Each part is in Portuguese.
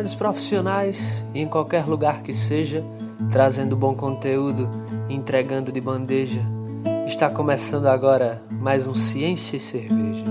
grandes profissionais em qualquer lugar que seja, trazendo bom conteúdo, entregando de bandeja. Está começando agora mais um Ciência e Cerveja.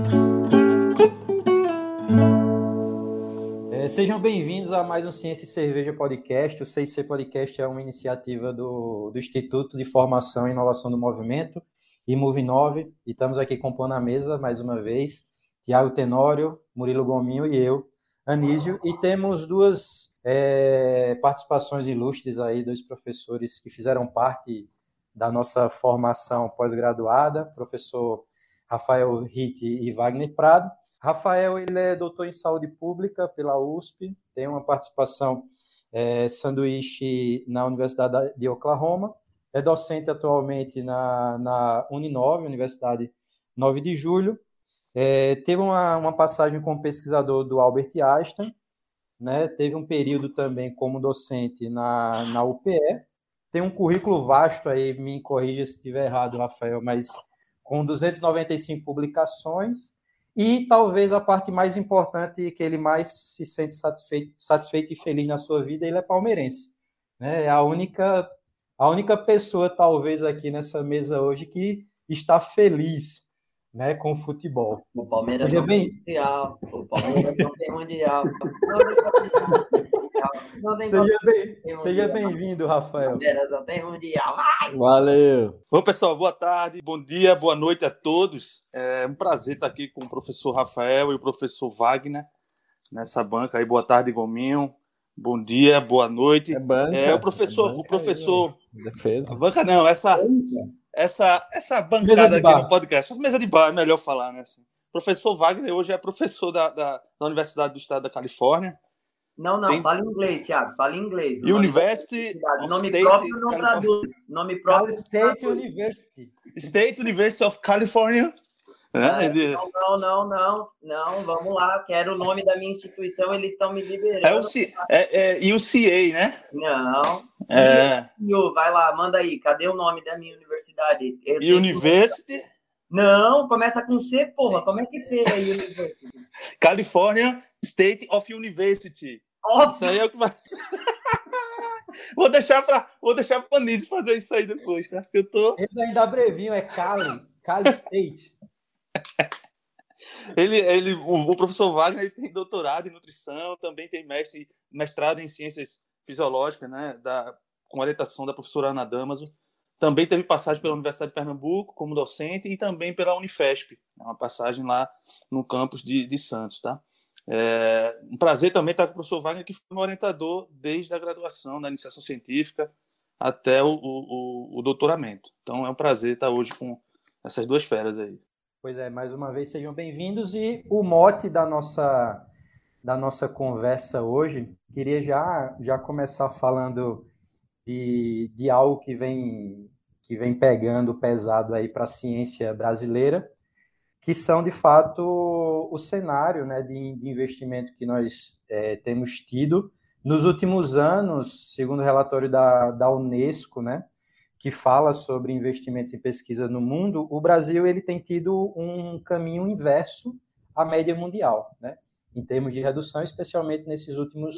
É, sejam bem-vindos a mais um Ciência e Cerveja Podcast. O CIC Podcast é uma iniciativa do, do Instituto de Formação e Inovação do Movimento e Move9. E estamos aqui compondo a mesa mais uma vez. Tiago Tenório, Murilo Gominho e eu, Anísio, e temos duas é, participações ilustres aí, dois professores que fizeram parte da nossa formação pós-graduada, professor Rafael Ritt e Wagner Prado. Rafael ele é doutor em saúde pública pela USP, tem uma participação é, sanduíche na Universidade de Oklahoma, é docente atualmente na, na Uninove, Universidade 9 de Julho, é, teve uma, uma passagem como pesquisador do Albert Einstein, né? teve um período também como docente na, na UPE, tem um currículo vasto aí, me corrija se estiver errado, Rafael, mas com 295 publicações, e talvez a parte mais importante que ele mais se sente satisfeito, satisfeito e feliz na sua vida, ele é palmeirense. Né? É a única, a única pessoa, talvez, aqui nessa mesa hoje que está feliz né, com o futebol. O Palmeiras Seja não bem... tem mundial. O Palmeiras não tem mundial. Não tem Seja bem- tem Seja bem-vindo, O Rafael. Palmeiras não tem mundial. Valeu. Bom, pessoal, boa tarde, bom dia, boa noite a todos. É um prazer estar aqui com o professor Rafael e o professor Wagner nessa banca aí. Boa tarde, Gominho. Bom dia, boa noite. É banca. É, o professor, É o banca professor. aí, ó. Defesa. A banca não, essa, essa, essa bancada aqui bar. no podcast. Mesa de bar, é melhor falar, né? assim. O professor Wagner hoje é professor da, da, da Universidade do Estado da Califórnia. Não, não, Tem- fala inglês, Thiago. Fala inglês. O nome University of Nome State, próprio não California. traduz. Nome Cal próprio. State University. State University of California. Né? Ele- Não, não, não, não, não, vamos lá. Quero o nome da minha instituição, eles estão me liberando. É o C, é, é UCA, né? Não. É. Vai lá, manda aí. Cadê o nome da minha universidade? Eu University, Não, começa com C, porra. Como é que C é University? California State of University. Isso Óbvio. aí é o que vai. vou deixar para vou deixar para Anísio fazer isso aí depois, tá? Eu tô Eles ainda abreviam, é Cali, Cali State. Ele, ele o, o professor Wagner tem doutorado em nutrição, também tem mestre, mestrado em ciências fisiológicas, né, da com orientação da professora Ana Damaso. Também teve passagem pela Universidade de Pernambuco como docente e também pela Unifesp, né, uma passagem lá no campus de, de Santos, tá? É um prazer também estar com o professor Wagner, que foi meu orientador desde a graduação, da iniciação científica até o, o- o doutoramento. Então é um prazer estar hoje com essas duas feras aí. Pois é, mais uma vez sejam bem-vindos. E o mote da nossa da nossa conversa hoje, queria já já começar falando de, de algo que vem que vem pegando pesado aí para a ciência brasileira, que são de fato o cenário, né, de, de investimento que nós eh, temos tido nos últimos anos, segundo o relatório da, da Unesco, né, que fala sobre investimentos em pesquisa no mundo, o Brasil ele tem tido um caminho inverso à média mundial, né? em termos de redução, especialmente nesses últimos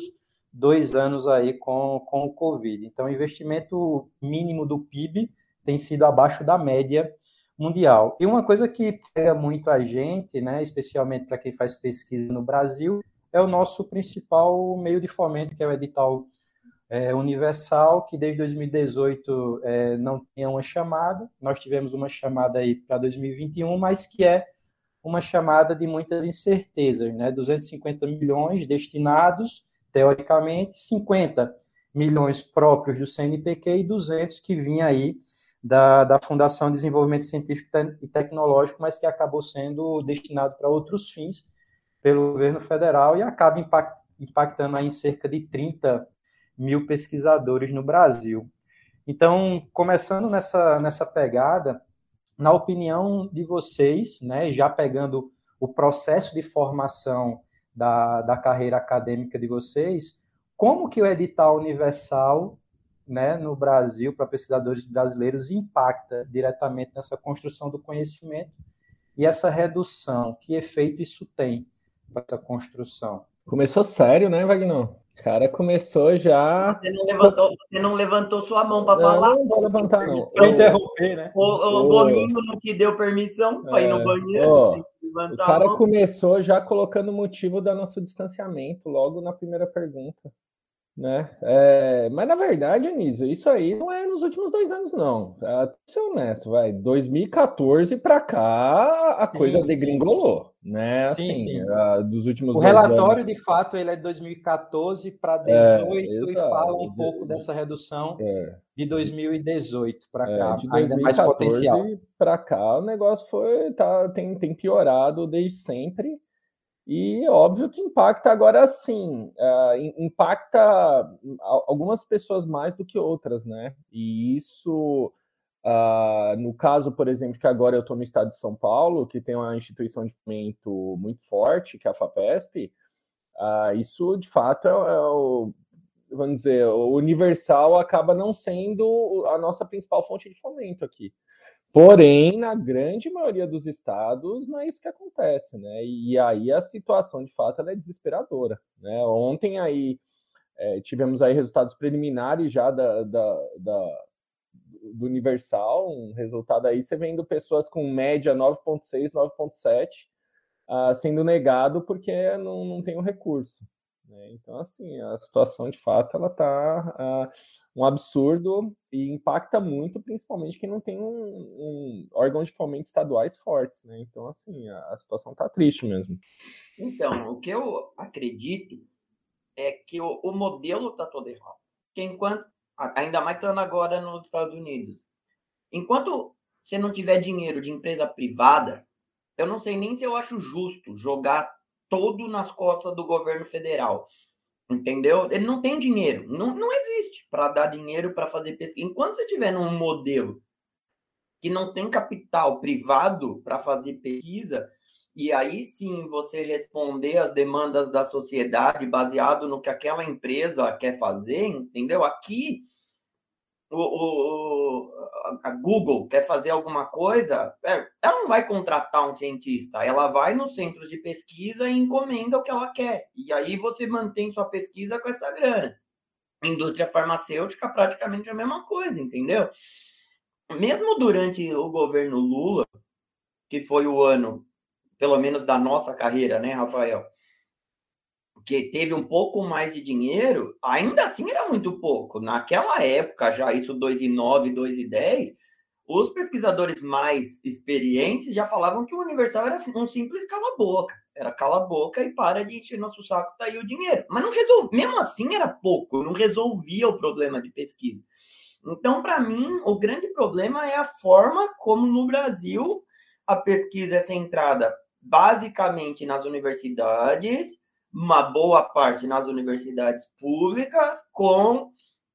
dois anos aí com, com o Covid. Então, o investimento mínimo do PIB tem sido abaixo da média mundial. E uma coisa que pega muito a gente, né, especialmente para quem faz pesquisa no Brasil, é o nosso principal meio de fomento, que é o edital é, universal, que desde 2018 é, não tinha uma chamada. Nós tivemos uma chamada aí para 2021, mas que é uma chamada de muitas incertezas, né? 250 milhões destinados, teoricamente, 50 milhões próprios do CNPq e 200 que vinha aí da, da Fundação de Desenvolvimento Científico e Tecnológico, mas que acabou sendo destinado para outros fins pelo governo federal e acaba impact, impactando aí em cerca de 30 mil pesquisadores no Brasil. Então, começando nessa, nessa pegada, na opinião de vocês, né, já pegando o processo de formação da, da carreira acadêmica de vocês, como que o edital universal né, no Brasil, para pesquisadores brasileiros, impacta diretamente nessa construção do conhecimento e essa redução? Que efeito isso tem para essa construção? Começou sério, né, Wagner? Cara começou já. Você não levantou, você não levantou sua mão para falar. Não vou levantar, não. Para interromper, né? O, o Gominho não te deu permissão para ir no É, banheiro. que O cara começou já colocando o motivo do nosso distanciamento logo na primeira pergunta, né? É, mas na verdade, Anísio, isso aí não é nos últimos dois anos, não. Ah, pra ser honesto, vai. 2014 para cá a Sim, coisa sim. degringolou, né? Sim, Assim, sim. ah, dos últimos O relatório, anos. de fato, ele é de 2014 para 2018 e exato. fala um pouco dessa redução É. de 2018 para É, cá, de ainda mais potencial. 2014 para cá, o negócio foi tá, tem, tem piorado desde sempre. E óbvio que impacta agora sim, im- impacta al- algumas pessoas mais do que outras, né? E isso, ah, no caso, por exemplo, que agora eu estou no estado de São Paulo, que tem uma instituição de fomento muito forte, que é a FAPESP, ah, isso de fato é, é o, vamos dizer, o universal acaba não sendo a nossa principal fonte de fomento aqui. Porém, na grande maioria dos estados, não é isso que acontece, né? E aí a situação, de fato, é desesperadora, né? Ontem aí eh, tivemos aí resultados preliminares já da, da- da- do Universal, um resultado aí, você vendo pessoas com média 9.6, 9.7, ah, sendo negado porque não, não tem o recurso. Né? Então, assim, a situação de fato ela está um absurdo e impacta muito, principalmente quem não tem um, um órgão de fomento estaduais fortes, né? Então, assim, a, a situação está triste mesmo. Então, o que eu acredito é que o, o modelo está todo errado. Que enquanto, ainda mais estando agora nos Estados Unidos, enquanto você não tiver dinheiro de empresa privada, eu não sei nem se eu acho justo jogar todo nas costas do governo federal. Entendeu? Ele não tem dinheiro. Não, não existe para dar dinheiro para fazer pesquisa. Enquanto você tiver num modelo que não tem capital privado para fazer pesquisa, e aí sim você responder às demandas da sociedade baseado no que aquela empresa quer fazer, entendeu? Aqui o, o- a Google quer fazer alguma coisa, é, ela não vai contratar um cientista, ela vai nos centros de pesquisa e encomenda o que ela quer. E aí você mantém sua pesquisa com essa grana. Indústria farmacêutica, praticamente a mesma coisa, entendeu? Mesmo durante o governo Lula, que foi o ano, pelo menos da nossa carreira, né, Rafael? Que teve um pouco mais de dinheiro, ainda assim era muito pouco. Naquela época, já isso 2009, 2010, os pesquisadores mais experientes já falavam que o Universal era um simples cala-boca. Era cala-boca e para de encher nosso saco, tá aí o dinheiro. Mas não resolvia, mesmo assim era pouco, não resolvia o problema de pesquisa. Então, para mim, o grande problema é a forma como no Brasil a pesquisa é centrada basicamente nas universidades, uma boa parte nas universidades públicas, com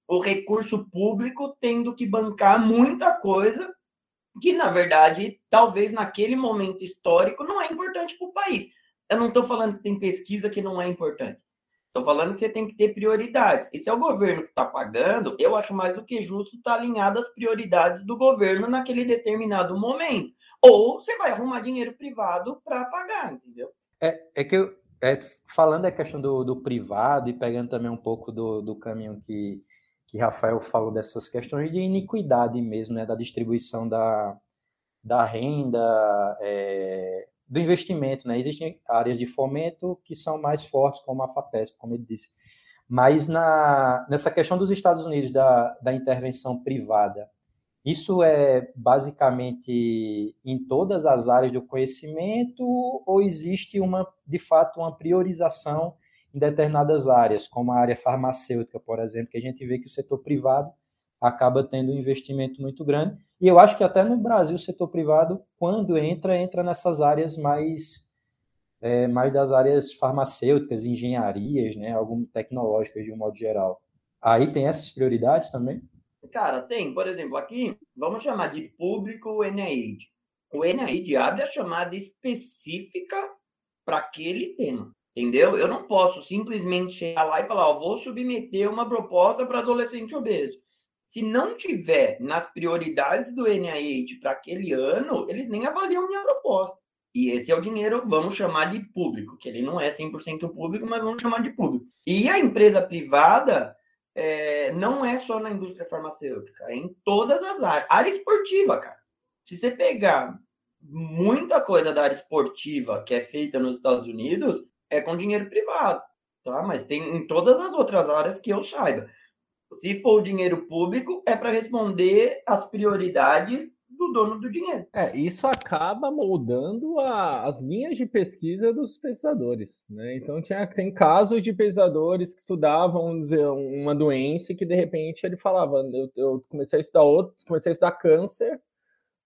o recurso público tendo que bancar muita coisa que, na verdade, talvez naquele momento histórico não é importante para o país. Eu não estou falando que tem pesquisa que não é importante. Estou falando que você tem que ter prioridades. E se é o governo que está pagando, eu acho mais do que justo estar tá alinhado às prioridades do governo naquele determinado momento. Ou você vai arrumar dinheiro privado para pagar, entendeu? É, é que eu, é, falando a questão do, do, privado e pegando também um pouco do, do caminho que, que Rafael falou dessas questões de iniquidade mesmo, né, da distribuição da, da renda, é, do investimento, né? Existem áreas de fomento que são mais fortes, como a FAPESP, como ele disse. Mas na, nessa questão dos Estados Unidos, da, da intervenção privada, isso é basicamente em todas as áreas do conhecimento ou existe uma, de fato, uma priorização em determinadas áreas, como a área farmacêutica, por exemplo, que a gente vê que o setor privado acaba tendo um investimento muito grande. E eu acho que até no Brasil o setor privado, quando entra, entra nessas áreas mais, é, mais das áreas farmacêuticas, engenharias, né, algum tecnológicas de um modo geral. Aí tem essas prioridades também? Cara, tem, por exemplo, aqui, vamos chamar de público o NIH. O NIH abre a chamada específica para aquele tema, entendeu? Eu não posso simplesmente chegar lá e falar, ó, vou submeter uma proposta para adolescente obeso. Se não tiver nas prioridades do NIH para aquele ano, eles nem avaliam minha proposta. E esse é o dinheiro, vamos chamar de público, que ele não é 100% público, mas vamos chamar de público. E a empresa privada é, não é só na indústria farmacêutica, é em todas as áreas. Área esportiva, cara. Se você pegar muita coisa da área esportiva que é feita nos Estados Unidos, é com dinheiro privado, tá? Mas tem em todas as outras áreas que eu saiba. Se for o dinheiro público, é para responder às prioridades do dono do dinheiro. É, isso acaba moldando a, as linhas de pesquisa dos pesquisadores, né? Então tinha, tem casos de pesquisadores que estudavam dizer, uma doença e que de repente ele falava, eu, eu comecei a estudar outro, comecei a estudar câncer,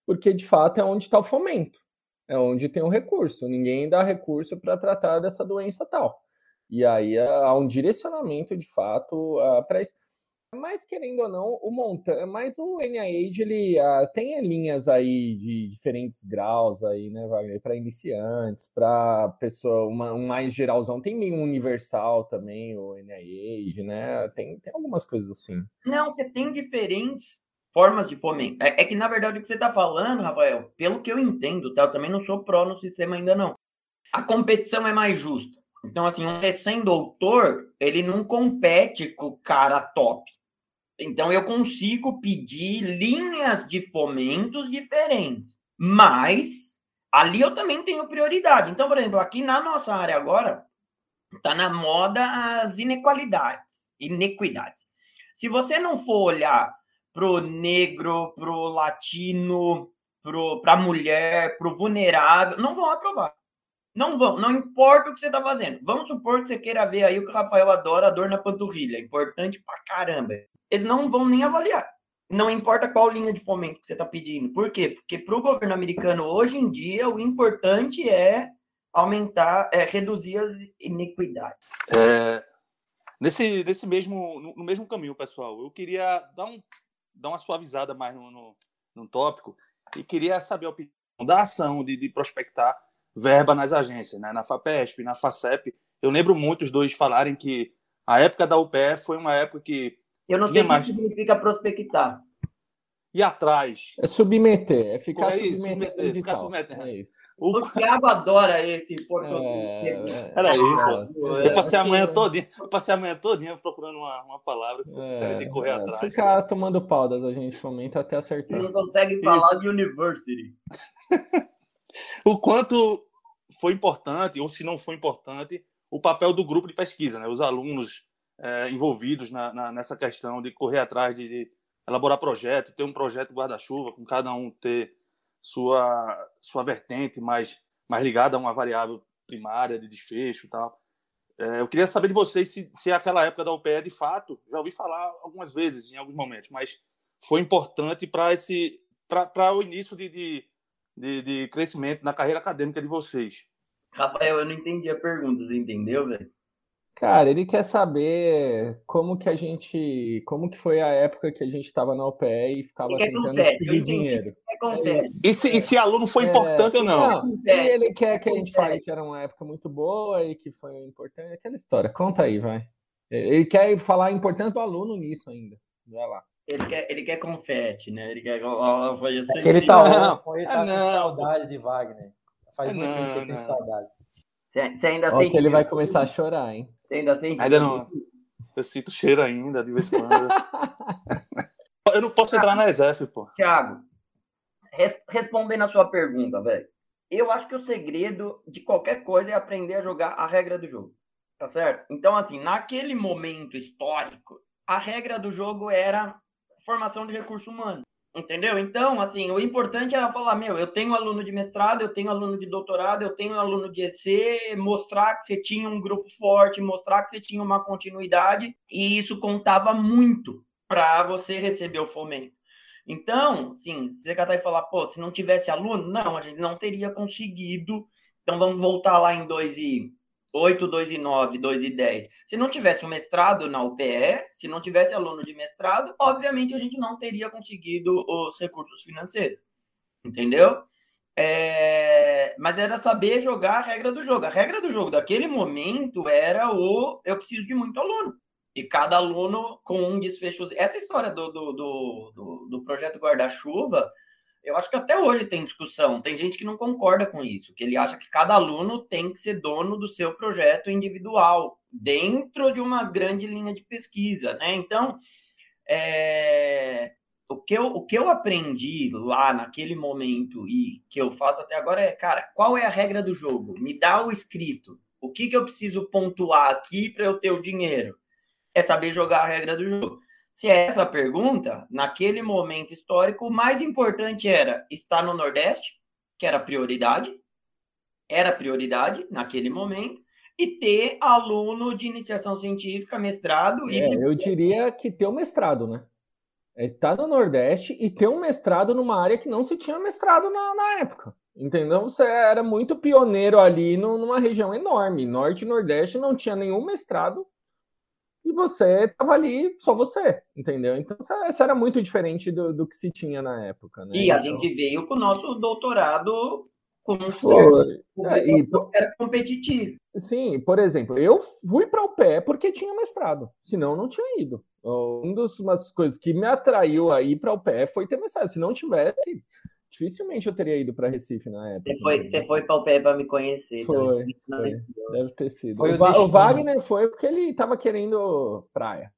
porque de fato é onde está o fomento, é onde tem o recurso. Ninguém dá recurso para tratar dessa doença tal. E aí há um direcionamento de fato para isso. Mas querendo ou não, o monta, mas o NIH ele uh, tem linhas aí de diferentes graus aí, né, Wagner, para iniciantes, para pessoa uma, um mais geralzão, tem meio universal também o NIH, né? Tem, tem algumas coisas assim. Não, você tem diferentes formas de fomento. É, é que na verdade o que você está falando, Rafael, pelo que eu entendo, tá? Eu também não sou pró no sistema ainda não. A competição é mais justa. Então, assim, um recém-doutor, ele não compete com o cara top. Então, eu consigo pedir linhas de fomentos diferentes. Mas, ali eu também tenho prioridade. Então, por exemplo, aqui na nossa área agora, está na moda as inequalidades, inequidades. Se você não for olhar pro negro, pro latino, para a mulher, pro vulnerável, não vão aprovar. Não vão, não importa o que você está fazendo. Vamos supor que você queira ver aí o que o Rafael adora, a dor na panturrilha. Importante pra caramba eles não vão nem avaliar. Não importa qual linha de fomento que você está pedindo. Por quê? Porque para o governo americano, hoje em dia, o importante é aumentar, é reduzir as iniquidades. É, nesse, nesse mesmo, no mesmo caminho, pessoal, eu queria dar, um, dar uma suavizada mais no, no, no tópico e queria saber a opinião da ação de, de prospectar verba nas agências, né? na FAPESP, na FACEP. Eu lembro muito os dois falarem que a época da UPE foi uma época que eu não sei o que significa prospectar. E atrás? É submeter, é ficar é isso, submeter, ficar submetendo. É isso. O, o Thiago adora esse português. É, Peraí, pô. Eu passei a manhã todinha, eu passei a manhã todinha procurando uma, uma palavra que você é, de correr é, atrás. Ficar tomando pau das agentes fomenta até acertar. Ele não consegue falar isso. de university. o quanto foi importante, ou se não foi importante, o papel do grupo de pesquisa, né? Os alunos é, envolvidos na, na, nessa questão de correr atrás de, de elaborar projeto, ter um projeto guarda-chuva, com cada um ter sua, sua vertente mais, mais ligada a uma variável primária de desfecho e tal. É, eu queria saber de vocês se, se aquela época da UPE, de fato, já ouvi falar algumas vezes, em alguns momentos, mas foi importante para esse para o início de, de, de, de, crescimento na carreira acadêmica de vocês. Rafael, eu não entendi a pergunta, você entendeu, velho? Cara, ele quer saber como que a gente, como que foi a época que a gente estava na OPE e ficava tentando conseguir dinheiro. É e, se, e se aluno foi é, importante é, ou não? não ele quer que a gente fale que era uma época muito boa e que foi importante. Aquela história. Conta aí, vai. Ele quer falar a importância do aluno nisso ainda. Vai lá. Ele quer, ele quer confete, né? Ele quer. Oh, foi assim, é ele tá, não, ele tá não. com saudade de Wagner. Faz muito tempo que ele tem saudade. Você ainda Ó, sente. que ele vai começar a chorar, hein? Ainda sente? Ainda não. Eu sinto cheiro ainda, de vez em quando. eu não posso entrar na exército, pô. Tiago, res respondendo a sua pergunta, velho. Eu acho que o segredo de qualquer coisa é aprender a jogar a regra do jogo. Tá certo? Então, assim, naquele momento histórico, a regra do jogo era formação de recurso humano. Entendeu? Então, assim, o importante era falar, meu, eu tenho aluno de mestrado, eu tenho aluno de doutorado, eu tenho aluno de EC, mostrar que você tinha um grupo forte, mostrar que você tinha uma continuidade, e isso contava muito para você receber o fomento. Então, sim, se você catar e falar, pô, se não tivesse aluno, não, a gente não teria conseguido. Então vamos voltar lá em 2 e 8, 2 e 9, 2 e 10. Se não tivesse um mestrado na UPE, se não tivesse aluno de mestrado, obviamente a gente não teria conseguido os recursos financeiros. Entendeu? É... Mas era saber jogar a regra do jogo. A regra do jogo daquele momento era o eu preciso de muito aluno. E cada aluno com um desfecho. Essa história do, do, do, do, do projeto guarda-chuva Eu acho que até hoje tem discussão. Tem gente que não concorda com isso, que ele acha que cada aluno tem que ser dono do seu projeto individual, dentro de uma grande linha de pesquisa, né? Então, é... o, que eu, o que eu aprendi lá naquele momento e que eu faço até agora é, cara, qual é a regra do jogo? Me dá o escrito. O que, que eu preciso pontuar aqui para eu ter o dinheiro? É saber jogar a regra do jogo. Se é essa a pergunta, naquele momento histórico, o mais importante era estar no Nordeste, que era prioridade, era prioridade naquele momento, e ter aluno de iniciação científica, mestrado. É, e... Eu diria que ter o um mestrado, né? É estar no Nordeste e ter um mestrado numa área que não se tinha mestrado na, na época. Entendeu? Você era muito pioneiro ali no, numa região enorme. Norte e Nordeste não tinha nenhum mestrado e você estava ali só você, entendeu? Então isso era muito diferente do, do que se tinha na época. Né? E então... a gente veio com o nosso doutorado com um é, e... era competitivo. Sim, por exemplo, eu fui para o pé porque tinha mestrado, senão não tinha ido. Uma das coisas que me atraiu aí para o pé foi ter mestrado. Se não tivesse, dificilmente eu teria ido para Recife na época. Você foi, né? você foi para o pé para me conhecer. Foi, foi, deve ter sido. Foi o, o, Wagner foi porque ele estava querendo praia.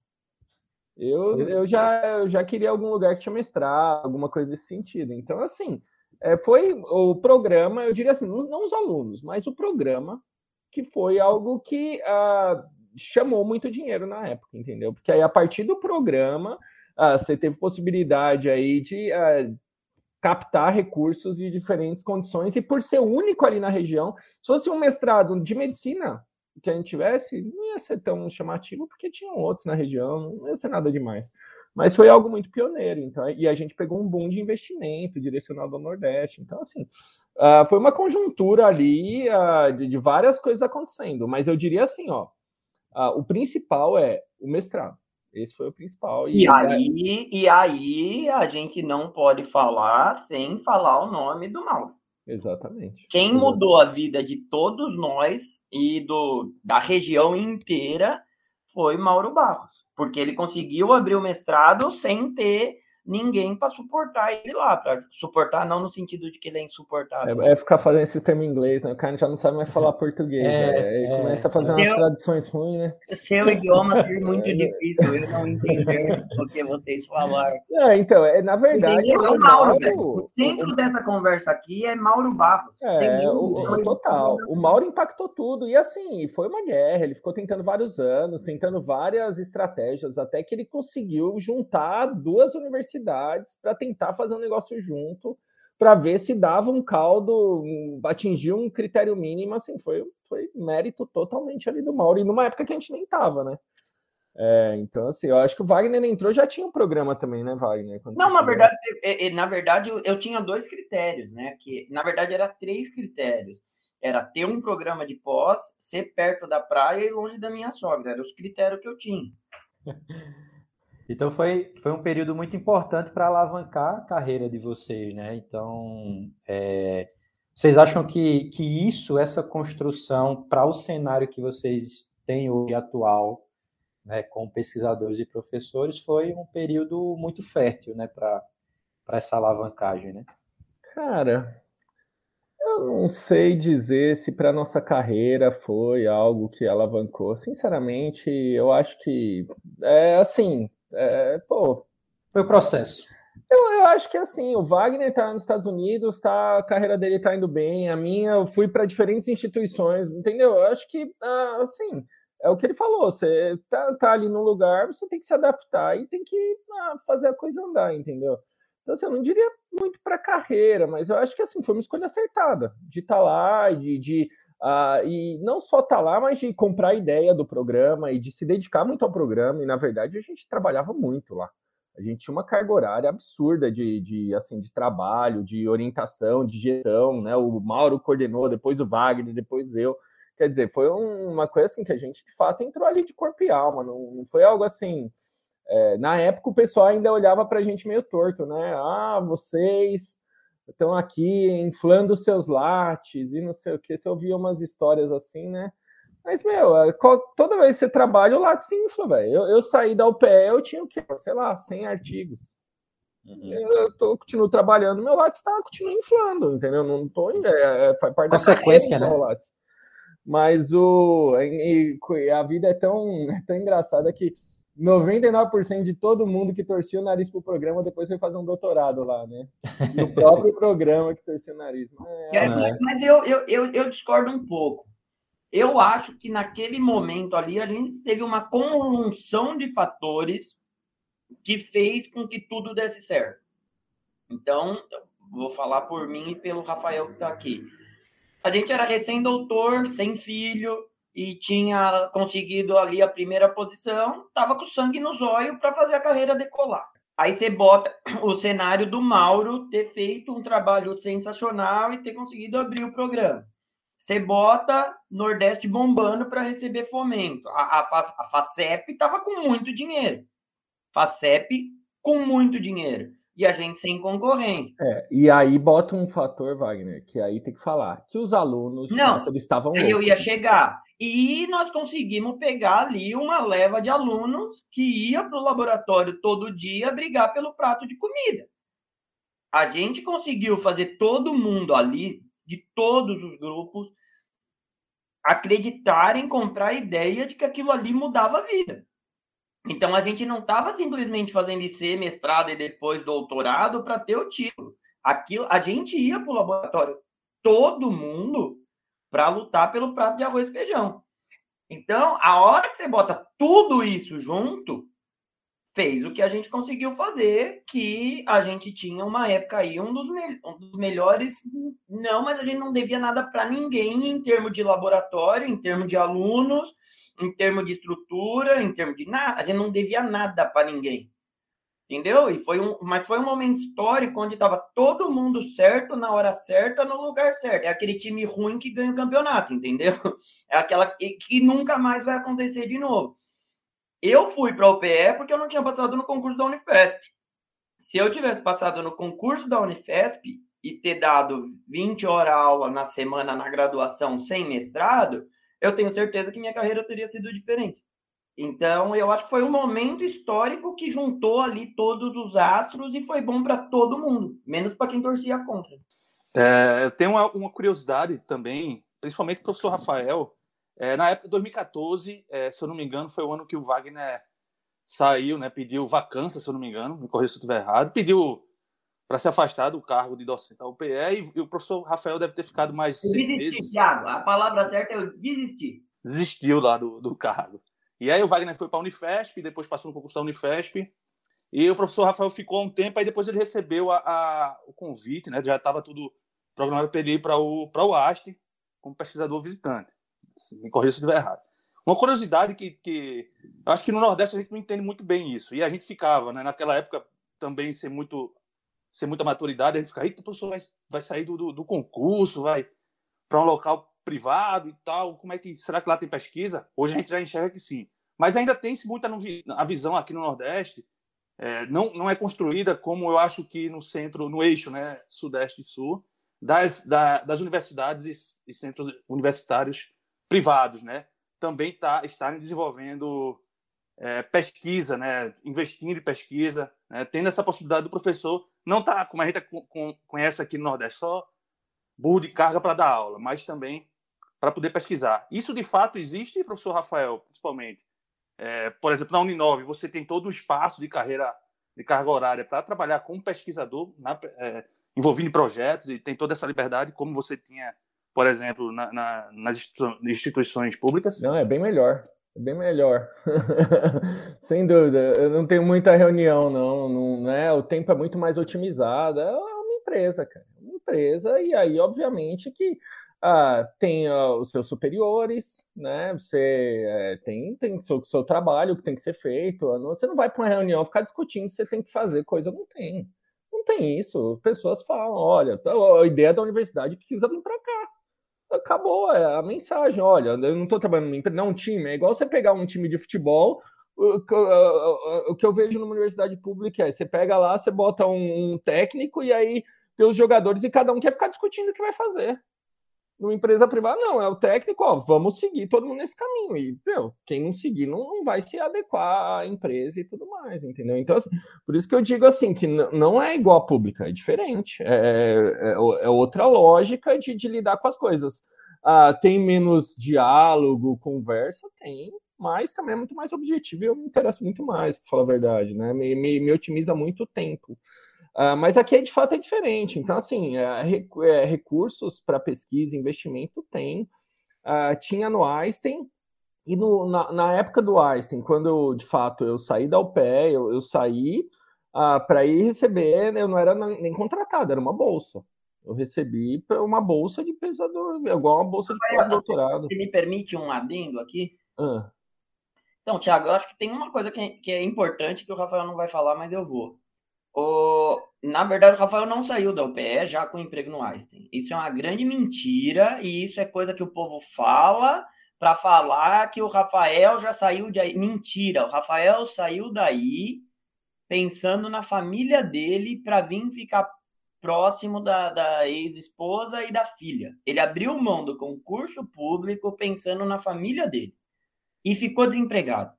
Eu, eu, já, eu já queria algum lugar que tinha mestrado, alguma coisa desse sentido. Então, assim, é, foi o programa, eu diria assim, não, os alunos, mas o programa, que foi algo que uh, chamou muito dinheiro na época, entendeu? Porque aí, a partir do programa, uh, você teve possibilidade aí de uh, captar recursos de diferentes condições, e por ser único ali na região, se fosse um mestrado de medicina que a gente tivesse, não ia ser tão chamativo, porque tinham outros na região, não ia ser nada demais. Mas foi algo muito pioneiro, então, e a gente pegou um boom de investimento direcionado ao Nordeste. Então, assim, uh, foi uma conjuntura ali uh, de, de, várias coisas acontecendo. Mas eu diria assim, ó, uh, o principal é o mestrado. Esse foi o principal. E, e aí, e aí a gente não pode falar sem falar o nome do Mauro. Exatamente. Quem mudou a vida de todos nós e do, da região inteira foi Mauro Barros, porque ele conseguiu abrir o mestrado sem ter ninguém para suportar ele lá, para suportar não no sentido de que ele é insuportável. É, é, ficar fazendo em inglês, né? O cara já não sabe mais falar português, é, né? é, começa a fazer seu, umas traduções ruins, né? Seu idioma ser muito é, difícil, eu não entender o que vocês falaram. É, então, é, na verdade... É o Mauro, o centro dessa conversa aqui é Mauro Barros. É, o, total. O Mauro impactou tudo, e assim, foi uma guerra, ele ficou tentando vários anos, tentando várias estratégias, até que ele conseguiu juntar duas universidades cidades para tentar fazer um negócio junto, para ver se dava um caldo, atingir um critério mínimo, assim, foi, foi mérito totalmente ali do Mauro, e numa época que a gente nem tava, né? É, então, assim, eu acho que o Wagner entrou, já tinha um programa também, né, Wagner? Não, na verdade, na verdade, eu tinha dois critérios, né? Que na verdade era três critérios. Era ter um programa de pós, ser perto da praia e longe da minha sogra. Eram os critérios que eu tinha. Então foi, foi um período muito importante para alavancar a carreira de vocês, né? Então, é, vocês acham que, que isso, essa construção para o cenário que vocês têm hoje atual, né, com pesquisadores e professores, foi um período muito fértil, né, para essa alavancagem, né? Cara, eu não sei dizer se para nossa carreira foi algo que alavancou. Sinceramente, eu acho que é assim, é, pô. Foi o processo. Eu, eu, acho que assim, o Wagner está nos Estados Unidos, tá, a carreira dele está indo bem, a minha, eu fui para diferentes instituições, entendeu? Eu acho que, ah, assim, é o que ele falou, você tá, tá ali num lugar, você tem que se adaptar e tem que ah, fazer a coisa andar, entendeu? Então, assim, eu não diria muito para carreira, mas eu acho que, assim, foi uma escolha acertada, de estar tá lá, de, de Uh, e não só estar tá lá, mas de comprar a ideia do programa e de se dedicar muito ao programa. E na verdade a gente trabalhava muito lá. A gente tinha uma carga horária absurda de, de, assim, de trabalho, de orientação, de gestão, né? O Mauro coordenou, depois o Wagner, depois eu. Quer dizer, foi um, uma coisa assim que a gente de fato entrou ali de corpo e alma, não, não foi algo assim. É, na época o pessoal ainda olhava para a gente meio torto, né? Ah, vocês estão aqui inflando seus lates e não sei o que. Você ouvia umas histórias assim, né? Mas, meu, é, toda vez que você trabalha, o látice infla, velho. Eu, eu saí da UPE, eu tinha o quê? Sei lá, 100 artigos. Uhum. Eu tô, continuo trabalhando, meu Lattes está continua inflando, entendeu? Não tô, é, é, faz parte Consequência, da né? Lattes. Mas o, e, a vida é tão, é tão engraçada que 99% de todo mundo que torcia o nariz pro programa depois foi fazer um doutorado lá, né? No próprio programa que torcia o nariz. É, é, mas, mas eu, eu, eu, eu, discordo um pouco. Eu acho que naquele momento ali a gente teve uma conjunção de fatores que fez com que tudo desse certo. Então, vou falar por mim e pelo Rafael que está aqui. A gente era recém-doutor, sem filho, e tinha conseguido ali a primeira posição, tava com sangue nos olhos para fazer a carreira decolar. Aí você bota o cenário do Mauro ter feito um trabalho sensacional e ter conseguido abrir o programa. Você bota Nordeste bombando para receber fomento. A, a, a FACEP estava com muito dinheiro. FACEP com muito dinheiro e a gente sem concorrência. É, e aí bota um fator, Wagner, que aí tem que falar, que os alunos não, estavam eu ia chegar. E nós conseguimos pegar ali uma leva de alunos que ia para o laboratório todo dia brigar pelo prato de comida. A gente conseguiu fazer todo mundo ali, de todos os grupos, acreditarem, comprar a ideia de que aquilo ali mudava a vida. Então a gente não estava simplesmente fazendo IC, mestrado e depois doutorado para ter o título. Aquilo, a gente ia para o laboratório, todo mundo, para lutar pelo prato de arroz e feijão. Então, a hora que você bota tudo isso junto, fez o que a gente conseguiu fazer, que a gente tinha uma época aí um dos, me um dos melhores, não, mas a gente não devia nada para ninguém em termos de laboratório, em termos de alunos, em termos de estrutura, em termos de nada, a gente não devia nada para ninguém. Entendeu? E foi um, mas foi um momento histórico onde estava todo mundo certo, na hora certa, no lugar certo. É aquele time ruim que ganha o campeonato, entendeu? É aquela que, que nunca mais vai acontecer de novo. Eu fui para o UPE porque eu não tinha passado no concurso da Unifesp. Se eu tivesse passado no concurso da Unifesp e ter dado 20 horas aula na semana na graduação sem mestrado, eu tenho certeza que minha carreira teria sido diferente. Então, eu acho que foi um momento histórico que juntou ali todos os astros e foi bom para todo mundo, menos para quem torcia contra. É, eu tenho uma, uma, curiosidade também, principalmente o professor Rafael. É, na época de 2014, é, se eu não me engano, foi o ano que o Wagner saiu, né, pediu vacância, se eu não me engano, me corrija se eu estiver errado, pediu para se afastar do cargo de docente da UPE e, e, o professor Rafael deve ter ficado mais meses. Thiago. A palavra certa é eu desistir. Desistiu lá do, do cargo. E aí o Wagner foi para a Unifesp, depois passou no concurso da Unifesp. E o professor Rafael ficou um tempo, aí depois ele recebeu a, a o convite, né? Já estava tudo programado para ele ir para o, o AST como pesquisador visitante. Me corrija se estiver errado. Uma curiosidade que, que eu acho que no Nordeste a gente não entende muito bem isso. E a gente ficava, né? Naquela época também ser muito sem muita maturidade, a gente fica, eita, o professor vai, vai sair do, do, do concurso, vai para um local privado e tal, como é que, será que lá tem pesquisa? Hoje a gente já enxerga que sim. Mas ainda tem-se muita a visão aqui no Nordeste, é, não, não é construída como eu acho que no centro, no eixo, né, Sudeste e Sul, das, da, das universidades e, e, centros universitários privados, né, também tá, estarem desenvolvendo é, pesquisa, né, investindo em pesquisa, né, tendo essa possibilidade do professor não tá como a gente conhece aqui no Nordeste, só burro de carga para dar aula, mas também para poder pesquisar. Isso de fato existe, professor Rafael, principalmente. É, por exemplo, na Uninove, você tem todo o espaço de carreira de carga horária para trabalhar como pesquisador, na, é, envolvido em projetos, e tem toda essa liberdade, como você tinha, por exemplo, na, na, nas instituições públicas? Não, é bem melhor. É bem melhor. Sem dúvida. Eu não tenho muita reunião, não, não. é O tempo é muito mais otimizado. É uma empresa, cara. É uma empresa, e aí, obviamente, que ah, tem ah, os seus superiores, né? Você é, tem, tem seu, seu trabalho que tem que ser feito. Você não vai para uma reunião ficar discutindo se você tem que fazer coisa, não tem. Não tem isso. Pessoas falam: olha, a ideia da universidade precisa vir para cá acabou é a mensagem. Olha, eu não estou trabalhando numa empresa, não um time. É igual você pegar um time de futebol. O que eu vejo numa universidade pública é você pega lá, você bota um, técnico e aí tem os jogadores e cada um quer ficar discutindo o que vai fazer. Numa empresa privada, não, é o técnico, ó, vamos seguir todo mundo nesse caminho. E, meu, quem não seguir não, não vai se adequar à empresa e tudo mais, entendeu? Então, assim, por isso que eu digo assim, que não é igual a pública, é diferente. É, é, é outra lógica de, de, lidar com as coisas. Ah, tem menos diálogo, conversa? Tem, mas também é muito mais objetivo e eu me interesso muito mais, para falar a verdade, né? Me, me, me otimiza muito o tempo. Uh, mas aqui, de fato, é diferente. Então, assim, é, é, recursos para pesquisa e investimento tem. Uh, tinha no Einstein, e no, na, na, época do Einstein, quando, de fato, eu saí da UPE, eu, eu saí uh, ah, para ir receber, eu não era nem contratado, era uma bolsa. Eu recebi uma bolsa de pesador, igual uma bolsa de pós-doutorado. Você me permite um adendo aqui? Então, Tiago, eu acho que tem uma coisa que, que é importante que o Rafael não vai falar, mas eu vou. O, na verdade, o Rafael não saiu da UPE já com emprego no Einstein. Isso é uma grande mentira e isso é coisa que o povo fala para falar que o Rafael já saiu de. Mentira, o Rafael saiu daí pensando na família dele para vir ficar próximo da, da ex-esposa e da filha. Ele abriu mão do concurso público pensando na família dele e ficou desempregado.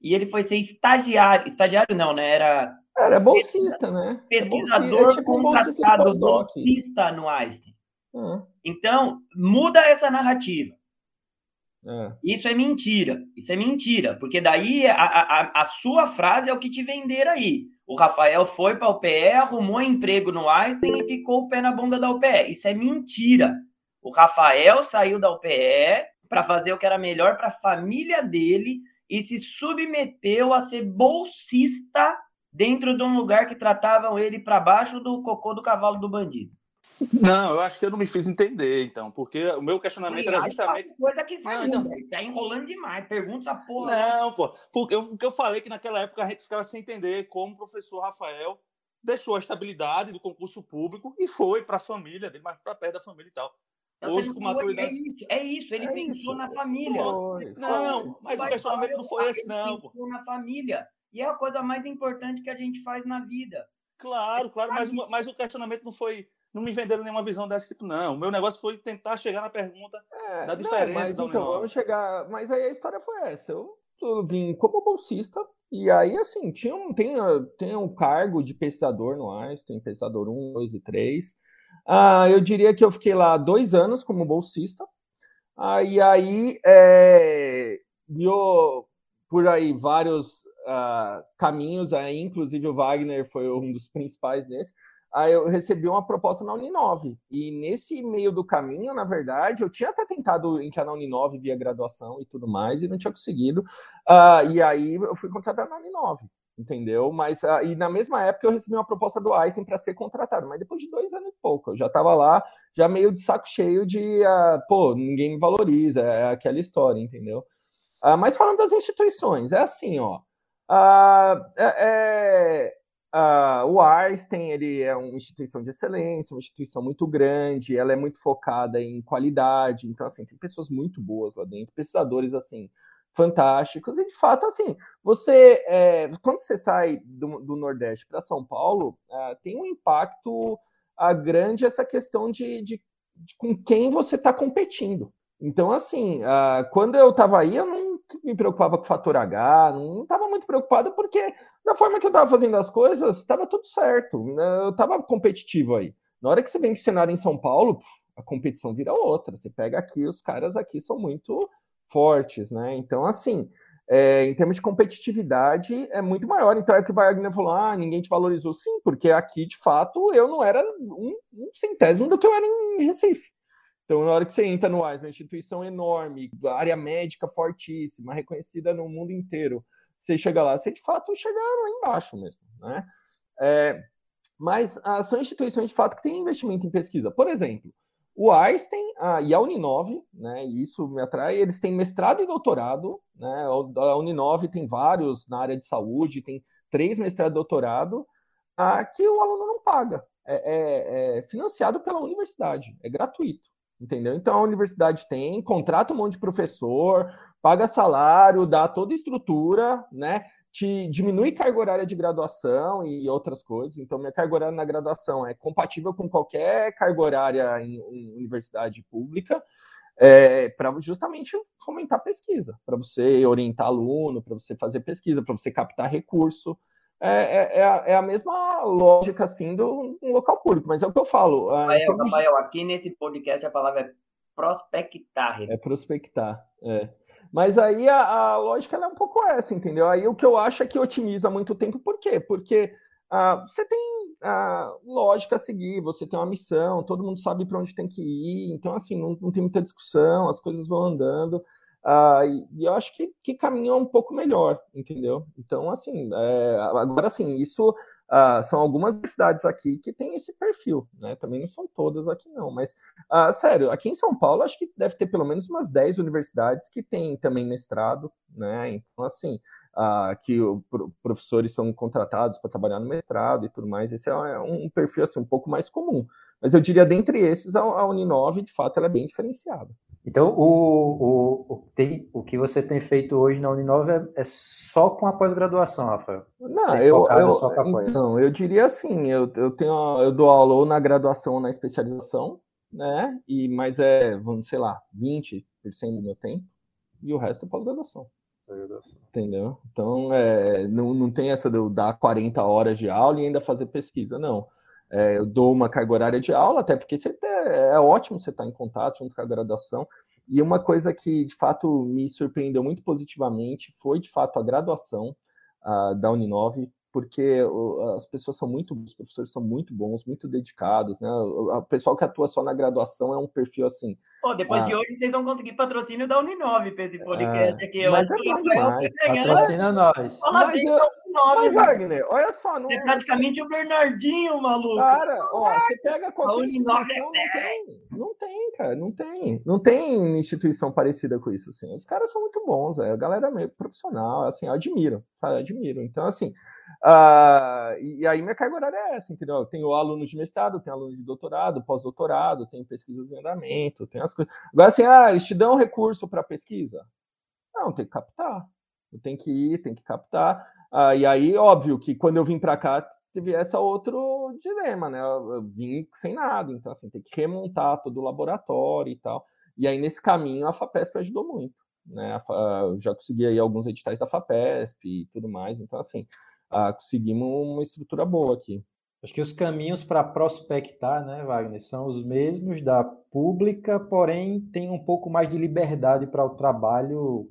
E ele foi ser estagiário, estagiário não, né? Era era bolsista, né? É Pesquisador é tipo contratado, bolsista no Einstein. Uhum. Então, muda essa narrativa. É. Isso é mentira. Isso é mentira. Porque daí a, a, a sua frase é o que te vender aí. O Rafael foi para o UPE, arrumou emprego no Einstein e picou o pé na bunda da UPE. Isso é mentira. O Rafael saiu da UPE para fazer o que era melhor para a família dele e se submeteu a ser bolsista dentro de um lugar que tratavam ele para baixo do cocô do cavalo do bandido. Não, eu acho que eu não me fiz entender, então, porque o meu questionamento era justamente. Coisa que vai, não, então... tá enrolando demais. Pergunta essa porra. Não, pô, porque eu, porque eu falei que naquela época a gente ficava sem entender como o professor Rafael deixou a estabilidade do concurso público e foi para a família dele, mais para perto da família e tal. Então, Hoje, com maturidade. É isso, é isso ele é pensou isso. na família. Foi, não, mas o questionamento não foi esse, não. Ele pensou na família. E é a coisa mais importante que a gente faz na vida. Claro, claro, mas, mas o questionamento não foi. Não me venderam nenhuma visão desse tipo, não. O meu negócio foi tentar chegar na pergunta é, da diferença. Não, mas, da então, vamos chegar. Mas aí a história foi essa. Eu, eu vim como bolsista, e aí, assim, tinha um, tem, tem um cargo de pesquisador no Einstein, pesquisador 1, 2 e 3. Ah, eu diria que eu fiquei lá dois anos como bolsista. Ah, e aí, é, eu, por aí, vários uh, caminhos, aí, inclusive o Wagner foi um dos principais nesse. Aí eu recebi uma proposta na Uninove. E nesse meio do caminho, na verdade, eu tinha até tentado entrar na Uninove via graduação e tudo mais, e não tinha conseguido. Uh, e aí eu fui contratado na Uninove, entendeu? Mas uh, e na mesma época eu recebi uma proposta do Einstein para ser contratado, mas depois de dois anos e pouco, eu já estava lá, já meio de saco cheio de, uh, pô, ninguém me valoriza, é aquela história, entendeu? Mas falando das instituições, é assim, ó. Uh, é, uh, o Einstein ele é uma instituição de excelência, uma instituição muito grande, ela é muito focada em qualidade, então assim tem pessoas muito boas lá dentro, pesquisadores assim fantásticos e de fato assim você é, quando você sai do, do Nordeste para São Paulo uh, tem um impacto grande essa questão de, de, de com quem você está competindo. Então assim quando eu estava aí eu não me preocupava com o fator H, não estava muito preocupado porque da forma que eu estava fazendo as coisas, estava tudo certo. Né? Eu estava competitivo aí. Na hora que você vem para o cenário em São Paulo, a competição vira outra. Você pega aqui, os caras aqui são muito fortes, né? Então, assim, é, em termos de competitividade, é muito maior. Então, é que o Wagner falou: ah, ninguém te valorizou. Sim, porque aqui, de fato, eu não era um, um centésimo do que eu era em Recife. Então, na hora que você entra no AIS, uma instituição enorme, área médica fortíssima, reconhecida no mundo inteiro, você chega lá, você de fato chega lá embaixo mesmo, né? É, mas ah, são instituições de fato que têm investimento em pesquisa. Por exemplo, o Einstein ah, e a Uninove, né, isso me atrai, eles têm mestrado e doutorado, né, a Uninove tem vários na área de saúde, tem três mestrado e doutorado, ah, que o aluno não paga, é, é, é financiado pela universidade, é gratuito entendeu? Então a universidade tem, contrata um monte de professor, paga salário, dá toda estrutura, né? te diminui carga horária de graduação e outras coisas. Então, minha carga horária na graduação é compatível com qualquer carga horária em, em universidade pública, é, para justamente fomentar pesquisa, para você orientar aluno, para você fazer pesquisa, para você captar recurso. É, é, é, a, é, a, mesma lógica assim do um local público, mas é o que eu falo. Rafael, Rafael, aqui nesse podcast a palavra é prospectar. É prospectar, é. Mas aí a, a lógica é um pouco essa, entendeu? Aí o que eu acho é que otimiza muito tempo, por quê? Porque ah, você tem a lógica a seguir, você tem uma missão, todo mundo sabe para onde tem que ir, então assim, não, não tem muita discussão, as coisas vão andando. Uh, e, eu acho que, que caminha um pouco melhor, entendeu? Então, assim, é, agora, assim, isso uh, são algumas cidades aqui que têm esse perfil, né? Também não são todas aqui, não. Mas, uh, sério, aqui em São Paulo, acho que deve ter pelo menos umas 10 universidades que têm também mestrado, né? Então, assim, que o, professores são contratados para trabalhar no mestrado e tudo mais, esse é um perfil, assim, um pouco mais comum. Mas eu diria, dentre esses, a, a Uninove, de fato, ela é bem diferenciada. Então, o, o, o, tem, o que você tem feito hoje na Uninove é, é só com a pós-graduação, Rafael? Não, eu, eu, então, eu diria assim, eu, eu, tenho, eu dou aula ou na graduação ou na especialização, né? E, mas é, vamos, sei lá, 20% do meu tempo, e o resto é pós-graduação. Entendeu? Então, é, não, não tem essa de eu dar 40 horas de aula e ainda fazer pesquisa, não. É, eu dou uma carga horária de aula, até porque você é, é ótimo você estar em contato junto com a graduação. E uma coisa que, de fato, me surpreendeu muito positivamente foi, de fato, a graduação uh, da Uninove, porque as pessoas são muito os professores são muito bons, muito dedicados, né? O pessoal que atua só na graduação é um perfil assim. Pô, depois ah, de hoje vocês vão conseguir patrocínio da Uninove para esse podcast é, aqui. Mas é bom demais. Patrocina nós. mas, eu, mas, Wagner, olha só, não é, é praticamente o Bernardinho, maluco. Cara, ó, você pega qualquer instituição, é não tem, não tem, cara, não tem, não tem instituição parecida com isso, assim. Os caras são muito bons, é, a galera é meio profissional, assim, eu admiro, sabe, admiro. Então, assim, Uh, e, aí minha carga horária é essa, entendeu? Eu tenho alunos de mestrado, tenho alunos de doutorado, pós-doutorado, tenho pesquisas em andamento, tenho as coisas. Agora, assim, ah, eles te dão recurso para pesquisa? Não, tem que captar. Eu tenho que ir, tem que captar. Uh, e aí, óbvio que quando eu vim para cá, teve essa outro dilema, né? Eu, eu vim sem nada, então, assim, tem que remontar todo o laboratório e tal. E aí, nesse caminho, a FAPESP ajudou muito. Né? já consegui aí alguns editais da FAPESP e tudo mais. Então, assim, ah, conseguimos uma estrutura boa aqui. Acho que os caminhos para prospectar, né, Wagner, são os mesmos da pública, porém tem um pouco mais de liberdade para o trabalho,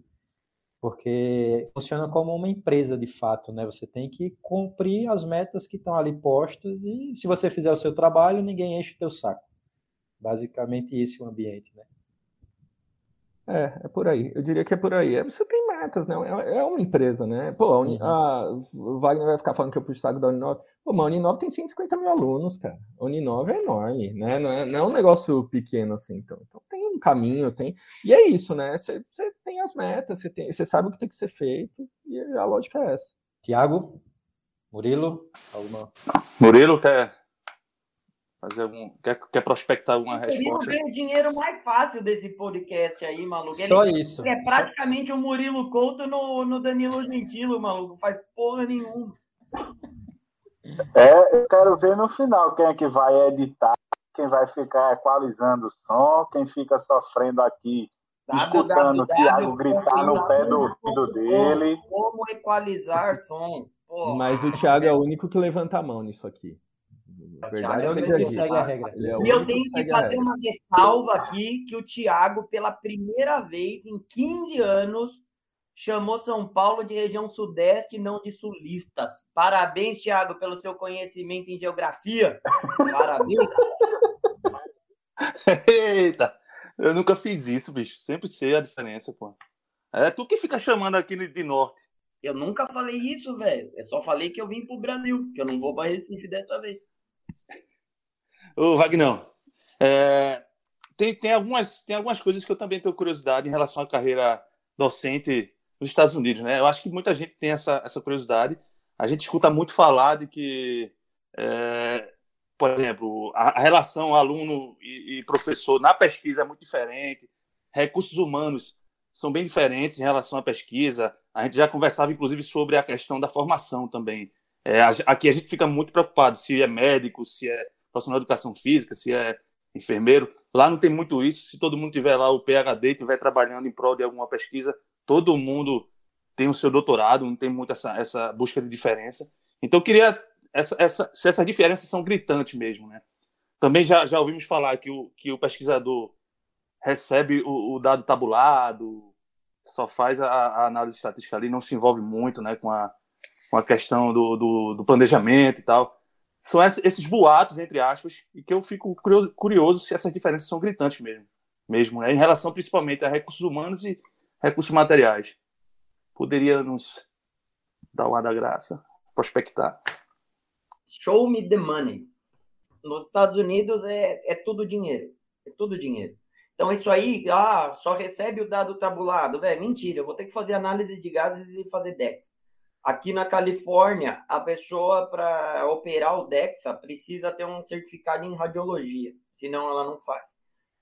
porque funciona como uma empresa de fato, né? Você tem que cumprir as metas que estão ali postas e se você fizer o seu trabalho, ninguém enche o teu saco. Basicamente esse é o ambiente, né? É, é por aí. Eu diria que é por aí. É, você tem metas, né? É, é uma empresa, né? Pô, a, Uni, uhum. a o Wagner vai ficar falando que eu puxo o saco da Uninove. Pô, mas a Uninove tem 150 mil alunos, cara. A Uninove é enorme, né? Não é, não é um negócio pequeno assim, então. Então tem um caminho, tem. E é isso, né? Você, você tem as metas, você, tem, você sabe o que tem que ser feito, e a lógica é essa. Tiago? Murilo? Alguma... Murilo quer Fazer algum, quer, quer prospectar alguma resposta? Ele o dinheiro mais fácil desse podcast aí, maluco. Só isso. É praticamente o Murilo Couto no, no Danilo Gentilo, maluco. Faz porra nenhuma. É, eu quero ver no final quem é que vai editar, quem vai ficar equalizando o som, quem fica sofrendo aqui, escutando o Thiago gritar no pé do filho dele. Como equalizar som. Porra. Mas o Thiago é o único que levanta a mão nisso aqui. Verdade, é o que segue a regra. É e eu tenho que fazer uma ressalva aqui que o Thiago, pela primeira vez em 15 anos, chamou São Paulo de região sudeste, não de sulistas. Parabéns, Thiago, pelo seu conhecimento em geografia. Parabéns. Eita, eu nunca fiz isso, bicho. Sempre sei a diferença, pô. É tu que fica chamando aqui de norte. Eu nunca falei isso, velho. Eu só falei que eu vim pro Brasil, que eu não vou para Recife dessa vez. Ô, Vagnão, é, tem, tem, algumas, tem algumas coisas que eu também tenho curiosidade em relação à carreira docente nos Estados Unidos, né? Eu acho que muita gente tem essa, essa curiosidade. A gente escuta muito falar de que, é, por exemplo, a, a relação aluno e, e, professor na pesquisa é muito diferente, recursos humanos são bem diferentes em relação à pesquisa, a gente já conversava, inclusive, sobre a questão da formação também. É, aqui a gente fica muito preocupado se é médico, se é profissional de educação física, se é enfermeiro. Lá não tem muito isso. Se todo mundo tiver lá o PhD, estiver trabalhando em prol de alguma pesquisa, todo mundo tem o seu doutorado, não tem muito essa, essa busca de diferença. Então, queria. Essa, essa, se essas diferenças são gritantes mesmo, né? Também já, já ouvimos falar que o, que o pesquisador recebe o, o dado tabulado, só faz a, a, análise estatística ali, não se envolve muito né, com, a, com a questão do, do, do planejamento e tal. São esses boatos, entre aspas, e que eu fico curioso se essas diferenças são gritantes mesmo, mesmo né, em relação principalmente a recursos humanos e recursos materiais. Poderia nos dar uma da graça, prospectar. Show me the money. Nos Estados Unidos é, é tudo dinheiro. É tudo dinheiro. Então, isso aí, ah, só recebe o dado tabulado. Velho, mentira, eu vou ter que fazer análise de gases e fazer DEX. Aqui na Califórnia, a pessoa, para operar o DEXA, precisa ter um certificado em radiologia, senão ela não faz.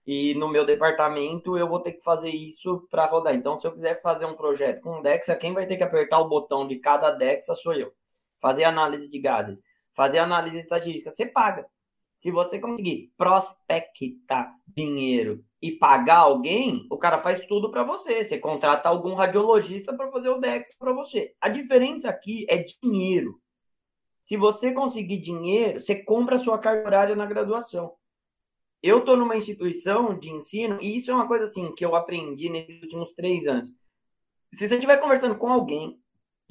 E no meu departamento, eu vou ter que fazer isso para rodar. Então, se eu quiser fazer um projeto com DEXA, quem vai ter que apertar o botão de cada DEXA sou eu. Fazer análise de gases, fazer análise estatística, você paga. Se você conseguir prospectar dinheiro e pagar alguém, o cara faz tudo para você. Você contrata algum radiologista para fazer o DEX para você. A diferença aqui é dinheiro. Se você conseguir dinheiro, você compra a sua carga horária na graduação. Eu estou numa instituição de ensino, e isso é uma coisa assim que eu aprendi nesses últimos três anos. Se você estiver conversando com alguém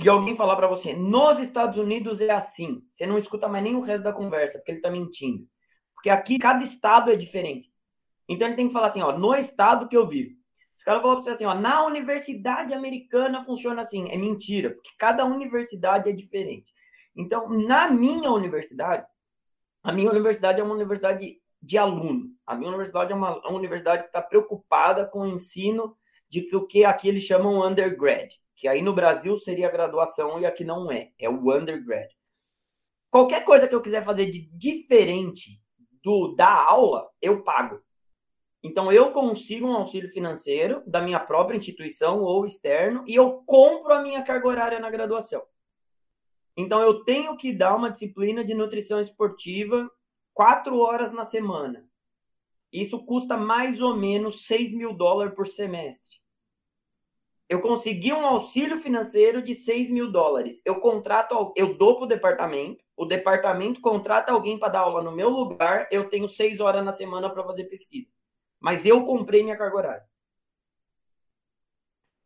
e alguém falar para você, nos Estados Unidos é assim, você não escuta mais nem o resto da conversa, porque ele está mentindo. Porque aqui cada estado é diferente. Então ele tem que falar assim, ó, no estado que eu vivo. Os caras falam para você assim, ó, na universidade americana funciona assim. É mentira, porque cada universidade é diferente. Então, na minha universidade, a minha universidade é uma universidade de aluno. A minha universidade é uma, uma universidade que está preocupada com o ensino de o que aqui eles chamam undergrad, que aí no Brasil seria graduação e aqui não é, é o undergrad. Qualquer coisa que eu quiser fazer de diferente do da aula, eu pago. Então, eu consigo um auxílio financeiro da minha própria instituição ou externo e eu compro a minha carga horária na graduação. Então, eu tenho que dar uma disciplina de nutrição esportiva quatro horas na semana. Isso custa mais ou menos 6 mil dólares por semestre. Eu consegui um auxílio financeiro de 6 mil dólares. Eu contrato, eu dou para o departamento, o departamento contrata alguém para dar aula no meu lugar, eu tenho seis horas na semana para fazer pesquisa. Mas eu comprei minha carga horária.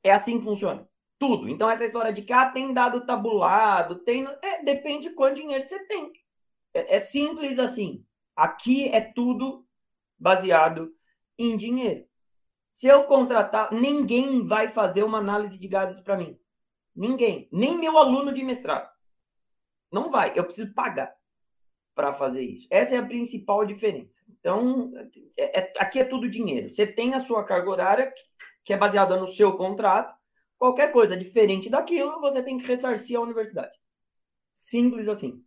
É assim que funciona. Tudo. Então, essa história de que ah, tem dado tabulado, tem. É, depende de quanto dinheiro você tem. É, é simples assim. Aqui é tudo baseado em dinheiro. Se eu contratar, ninguém vai fazer uma análise de gases para mim. Ninguém. Nem meu aluno de mestrado. Não vai. Eu preciso pagar para fazer isso. Essa é a principal diferença. Então, é, é, aqui é tudo dinheiro. Você tem a sua carga horária, que é baseada no seu contrato. Qualquer coisa diferente daquilo, você tem que ressarcir a universidade. Simples assim.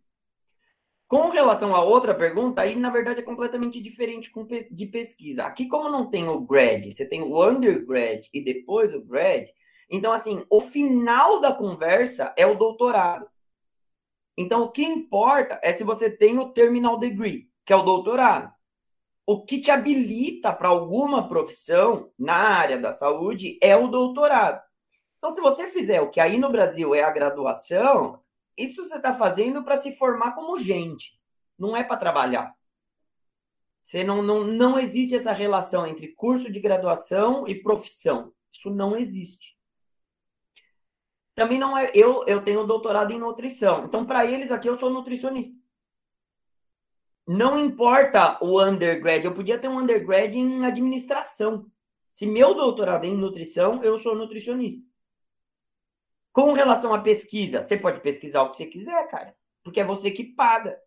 Com relação à outra pergunta, aí na verdade é completamente diferente de pesquisa. Aqui, como não tem o grad, você tem o undergrad e depois o grad, então, assim, o final da conversa é o doutorado. Então, o que importa é se você tem o terminal degree, que é o doutorado. O que te habilita para alguma profissão na área da saúde é o doutorado. Então, se você fizer o que aí no Brasil é a graduação, isso você está fazendo para se formar como gente, não é para trabalhar. Você não, não, não existe essa relação entre curso de graduação e profissão. Isso não existe também não é. Eu, eu tenho doutorado em nutrição. Então, para eles aqui, eu sou nutricionista. Não importa o undergrad, eu podia ter um undergrad em administração. Se meu doutorado é em nutrição, eu sou nutricionista. Com relação à pesquisa, você pode pesquisar o que você quiser, cara, porque é você que paga.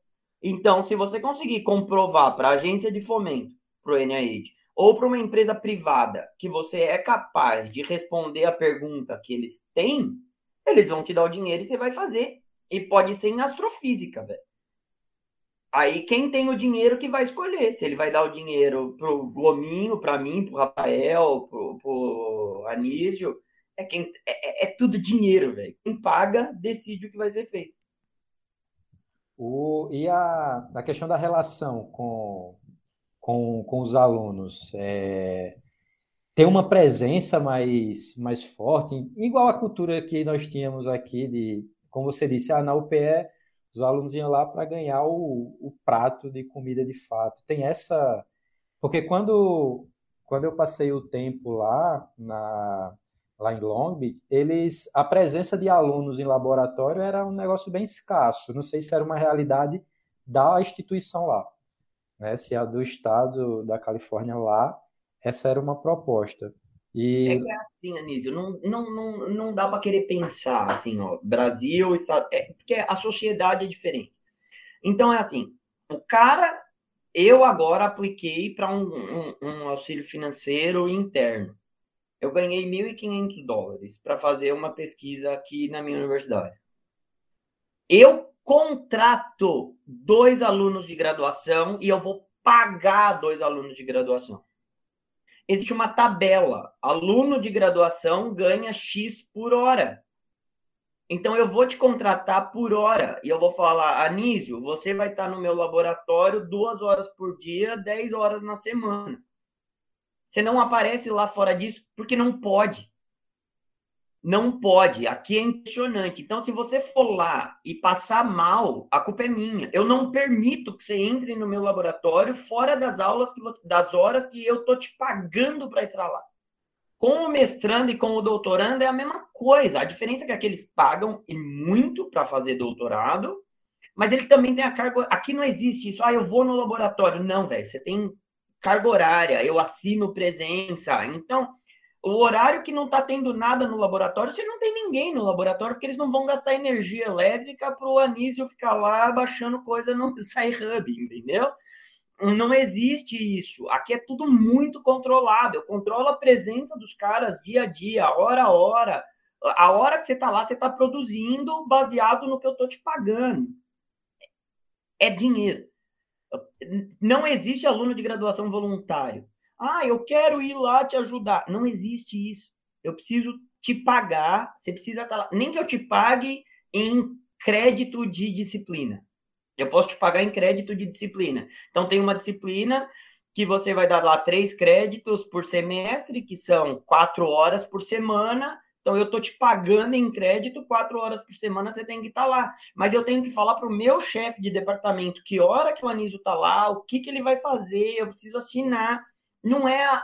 Então, se você conseguir comprovar para a agência de fomento, para o NIH, ou para uma empresa privada, que você é capaz de responder a pergunta que eles têm, eles vão te dar o dinheiro e você vai fazer. E pode ser em astrofísica, velho. Aí quem tem o dinheiro que vai escolher. Se ele vai dar o dinheiro pro Gominho, para mim, pro Rafael, pro, pro Anísio. É, quem, é, é, é tudo dinheiro, velho. Quem paga decide o que vai ser feito. O, e a, a questão da relação com, com, com os alunos? É, tem uma presença mais, mais forte, igual a cultura que nós tínhamos aqui, de, como você disse, ah, na UPE os alunos iam lá para ganhar o, o prato de comida de fato. Tem essa. Porque quando, quando eu passei o tempo lá, na, lá em Long Beach, eles, a presença de alunos em laboratório era um negócio bem escasso. Não sei se era uma realidade da instituição lá. Né? Se a do estado da Califórnia lá, essa era uma proposta. E... É é assim, Anísio, não, não, não, não dá para querer pensar assim, ó, Brasil, Estado, é, porque a sociedade é diferente. Então é assim, o cara, eu agora apliquei para um, um, um, auxílio financeiro interno. Eu ganhei 1.500 dólares para fazer uma pesquisa aqui na minha universidade. Eu contrato dois alunos de graduação e eu vou pagar dois alunos de graduação existe uma tabela. Aluno de graduação ganha X por hora. Então eu vou te contratar por hora e eu vou falar, Anísio, você vai estar no meu laboratório duas horas por dia, dez horas na semana. Você não aparece lá fora disso porque não pode. Não pode. Aqui é impressionante. Então, se você for lá e passar mal, a culpa é minha. Eu não permito que você entre no meu laboratório fora das aulas, que você, das horas que eu tô te pagando para estar lá. Com o mestrando e com o doutorando é a mesma coisa. A diferença é que aqueles pagam e muito para fazer doutorado, mas ele também tem a carga. Aqui não existe isso. Ah, eu vou no laboratório. Não, velho. Você tem carga horária. Eu assino presença. Então o horário que não está tendo nada no laboratório, você não tem ninguém no laboratório, porque eles não vão gastar energia elétrica para o Anísio ficar lá baixando coisa no SciHub, entendeu? Não existe isso. Aqui é tudo muito controlado. Eu controlo a presença dos caras dia a dia, hora a hora. A hora que você está lá, você está produzindo baseado no que eu estou te pagando. É dinheiro. Não existe aluno de graduação voluntário. Ah, eu quero ir lá te ajudar. Não existe isso. Eu preciso te pagar, você precisa estar lá. Nem que eu te pague em crédito de disciplina. Eu posso te pagar em crédito de disciplina. Então, tem uma disciplina que você vai dar lá três créditos por semestre, que são quatro horas por semana. Então, eu estou te pagando em crédito, quatro horas por semana você tem que estar lá. Mas eu tenho que falar para o meu chefe de departamento que hora que o Anísio está lá, o que, que ele vai fazer, eu preciso assinar não é a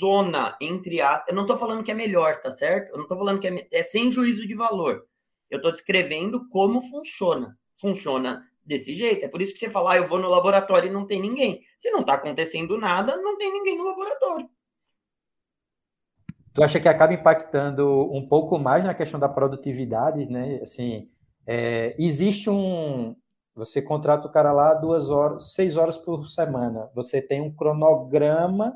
zona entre as. Eu não estou falando que é melhor, tá certo? Eu não estou falando que é, é sem juízo de valor. Eu estou descrevendo como funciona. Funciona desse jeito. É por isso que você fala, ah, eu vou no laboratório e não tem ninguém. Se não está acontecendo nada, não tem ninguém no laboratório. Tu acha que acaba impactando um pouco mais na questão da produtividade, né? Assim, é, existe um, você contrata o cara lá duas horas, seis horas por semana. Você tem um cronograma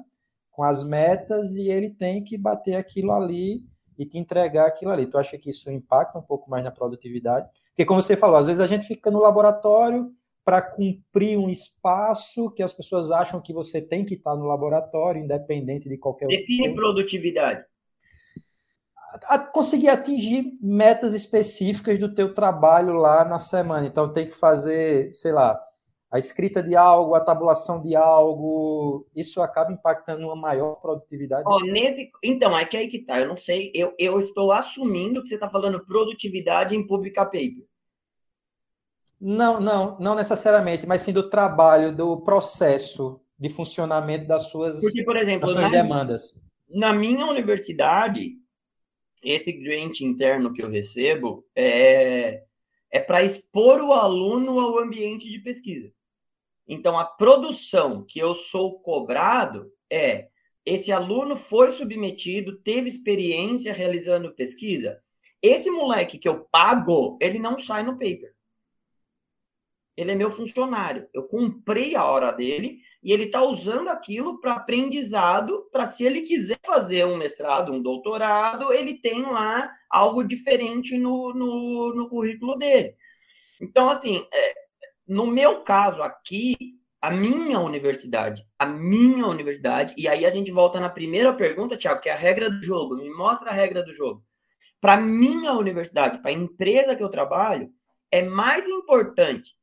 com as metas e ele tem que bater aquilo ali e te entregar aquilo ali. Tu acha que isso impacta um pouco mais na produtividade? Porque, como você falou, às vezes a gente fica no laboratório para cumprir um espaço que as pessoas acham que você tem que estar no laboratório, independente de qualquer Define produtividade a conseguir atingir metas específicas do teu trabalho lá na semana. Então tem que fazer, sei lá, a escrita de algo, a tabulação de algo, isso acaba impactando uma maior produtividade. Oh, nesse, então, é que aí que tá, eu não sei, eu, eu estou assumindo que você está falando produtividade em publicar paper. Não, não, não necessariamente, mas sim do trabalho, do processo de funcionamento das suas, Porque, por exemplo, suas na, demandas. Na minha universidade, esse grant interno que eu recebo é, é para expor o aluno ao ambiente de pesquisa. Então, a produção que eu sou cobrado é esse aluno foi submetido, teve experiência realizando pesquisa. Esse moleque que eu pago, ele não sai no paper ele é meu funcionário. Eu comprei a hora dele e ele está usando aquilo para aprendizado, para se ele quiser fazer um mestrado, um doutorado, ele tem lá algo diferente no, no, no currículo dele. Então, assim, é, no meu caso aqui, a minha universidade, a minha universidade, e aí a gente volta na primeira pergunta, Tiago, que é a regra do jogo. Me mostra a regra do jogo. Para minha universidade, para a empresa que eu trabalho, é mais importante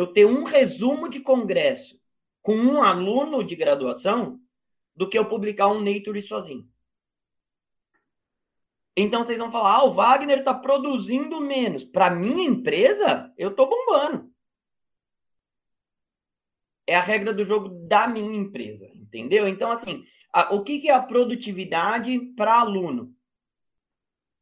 eu ter um resumo de congresso com um aluno de graduação do que eu publicar um Nature sozinho. Então vocês vão falar, ah, o Wagner está produzindo menos. Para minha empresa, eu estou bombando. É a regra do jogo da minha empresa, entendeu? Então, assim, a, o que, que é a produtividade para aluno?